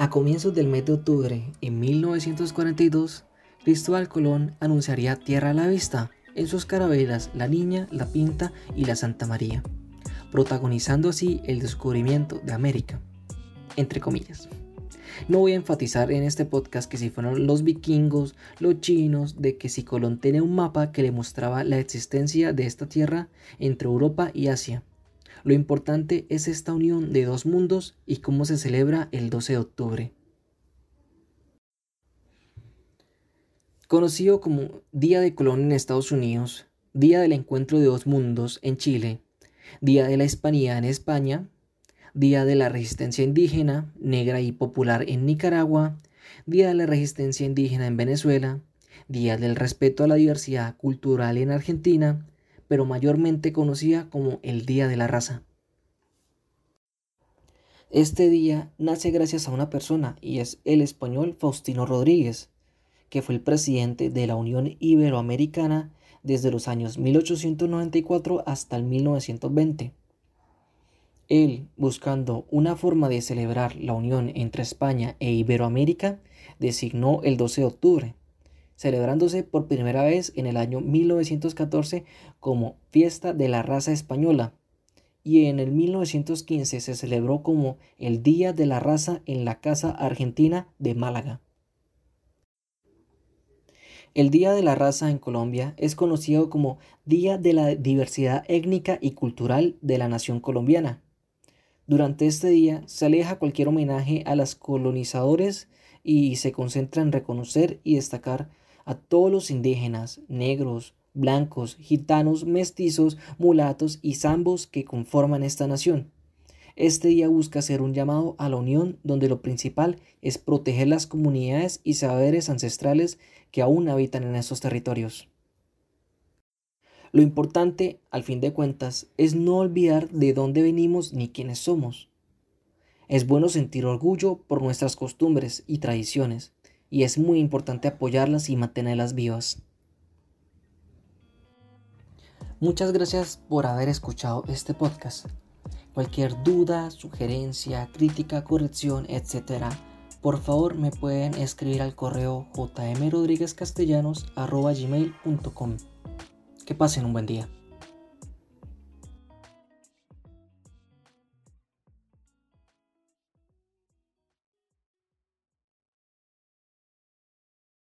A comienzos del mes de octubre, en 1942, Cristóbal Colón anunciaría tierra a la vista en sus carabelas La Niña, La Pinta y La Santa María, protagonizando así el descubrimiento de América, entre comillas. No voy a enfatizar en este podcast que si fueron los vikingos, los chinos, de que si Colón tenía un mapa que le mostraba la existencia de esta tierra entre Europa y Asia, lo importante es esta unión de dos mundos y cómo se celebra el 12 de octubre. Conocido como Día de Colón en Estados Unidos, Día del Encuentro de dos Mundos en Chile, Día de la Hispanía en España, Día de la Resistencia Indígena, Negra y Popular en Nicaragua, Día de la Resistencia Indígena en Venezuela, Día del Respeto a la Diversidad Cultural en Argentina, pero mayormente conocida como el Día de la Raza. Este día nace gracias a una persona y es el español Faustino Rodríguez, que fue el presidente de la Unión Iberoamericana desde los años 1894 hasta el 1920. Él, buscando una forma de celebrar la unión entre España e Iberoamérica, designó el 12 de octubre, celebrándose por primera vez en el año 1914 como Fiesta de la Raza Española, y en el 1915 se celebró como el Día de la Raza en la Casa Argentina de Málaga. El Día de la Raza en Colombia es conocido como Día de la Diversidad Étnica y Cultural de la Nación Colombiana. Durante este día se aleja cualquier homenaje a los colonizadores y se concentra en reconocer y destacar a todos los indígenas, negros, blancos, gitanos, mestizos, mulatos y zambos que conforman esta nación. Este día busca ser un llamado a la unión donde lo principal es proteger las comunidades y saberes ancestrales que aún habitan en estos territorios. Lo importante, al fin de cuentas, es no olvidar de dónde venimos ni quiénes somos. Es bueno sentir orgullo por nuestras costumbres y tradiciones, y es muy importante apoyarlas y mantenerlas vivas. Muchas gracias por haber escuchado este podcast. Cualquier duda, sugerencia, crítica, corrección, etc., por favor me pueden escribir al correo jmrodríguezcastellanos.gmail.com. Que pasen un buen día.